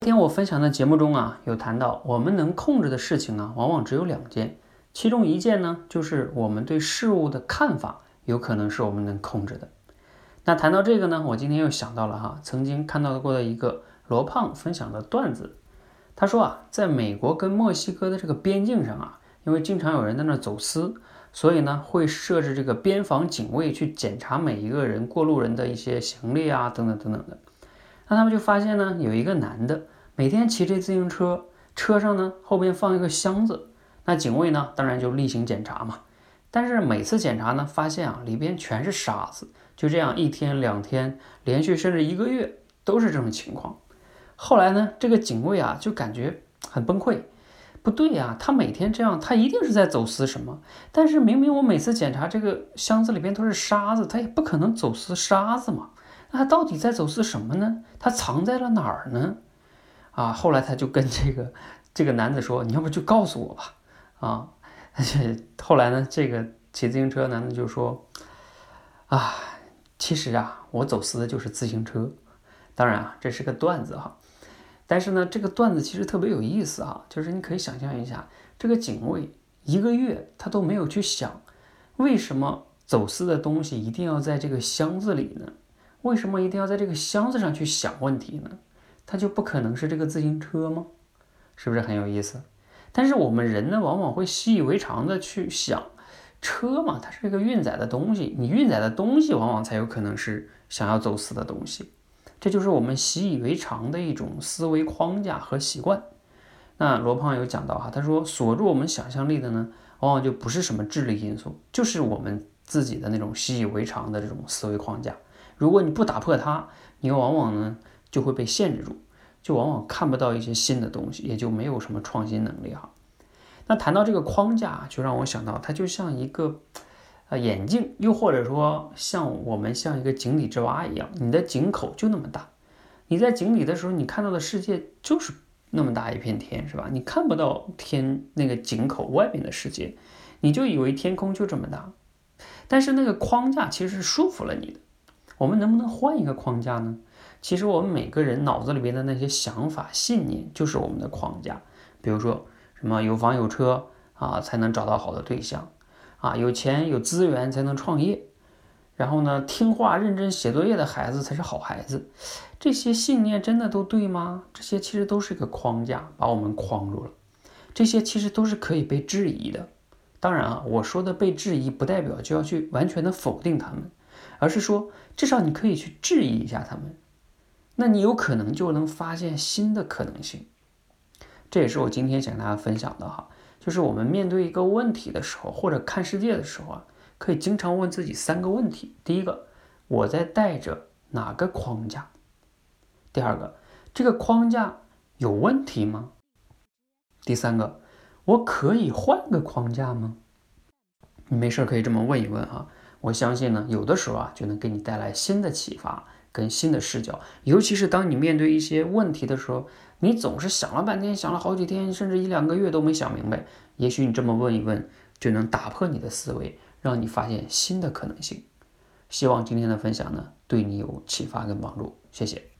今天我分享的节目中啊，有谈到我们能控制的事情啊，往往只有两件，其中一件呢，就是我们对事物的看法，有可能是我们能控制的。那谈到这个呢，我今天又想到了哈，曾经看到过的一个罗胖分享的段子。他说啊，在美国跟墨西哥的这个边境上啊，因为经常有人在那走私，所以呢，会设置这个边防警卫去检查每一个人过路人的一些行李啊，等等等等的。那他们就发现呢，有一个男的每天骑着自行车，车上呢后边放一个箱子，那警卫呢当然就例行检查嘛。但是每次检查呢，发现啊里边全是沙子。就这样一天两天，连续甚至一个月都是这种情况。后来呢，这个警卫啊就感觉很崩溃，不对呀，他每天这样，他一定是在走私什么。但是明明我每次检查这个箱子里边都是沙子，他也不可能走私沙子嘛。那他到底在走私什么呢？他藏在了哪儿呢？啊，后来他就跟这个这个男子说：“你要不就告诉我吧。”啊，而且后来呢，这个骑自行车男的就说：“啊。”其实啊，我走私的就是自行车。当然啊，这是个段子哈。但是呢，这个段子其实特别有意思啊。就是你可以想象一下，这个警卫一个月他都没有去想，为什么走私的东西一定要在这个箱子里呢？为什么一定要在这个箱子上去想问题呢？它就不可能是这个自行车吗？是不是很有意思？但是我们人呢，往往会习以为常的去想。车嘛，它是一个运载的东西，你运载的东西往往才有可能是想要走私的东西，这就是我们习以为常的一种思维框架和习惯。那罗胖有讲到哈，他说锁住我们想象力的呢，往往就不是什么智力因素，就是我们自己的那种习以为常的这种思维框架。如果你不打破它，你往往呢就会被限制住，就往往看不到一些新的东西，也就没有什么创新能力哈。那谈到这个框架，就让我想到，它就像一个，呃，眼镜，又或者说像我们像一个井底之蛙一样，你的井口就那么大，你在井里的时候，你看到的世界就是那么大一片天，是吧？你看不到天那个井口外面的世界，你就以为天空就这么大，但是那个框架其实是束缚了你的。我们能不能换一个框架呢？其实我们每个人脑子里边的那些想法、信念就是我们的框架，比如说。什么有房有车啊，才能找到好的对象啊？有钱有资源才能创业，然后呢，听话认真写作业的孩子才是好孩子。这些信念真的都对吗？这些其实都是一个框架，把我们框住了。这些其实都是可以被质疑的。当然啊，我说的被质疑，不代表就要去完全的否定他们，而是说至少你可以去质疑一下他们，那你有可能就能发现新的可能性。这也是我今天想跟大家分享的哈，就是我们面对一个问题的时候，或者看世界的时候啊，可以经常问自己三个问题：第一个，我在带着哪个框架？第二个，这个框架有问题吗？第三个，我可以换个框架吗？你没事可以这么问一问啊，我相信呢，有的时候啊，就能给你带来新的启发。跟新的视角，尤其是当你面对一些问题的时候，你总是想了半天，想了好几天，甚至一两个月都没想明白。也许你这么问一问，就能打破你的思维，让你发现新的可能性。希望今天的分享呢，对你有启发跟帮助。谢谢。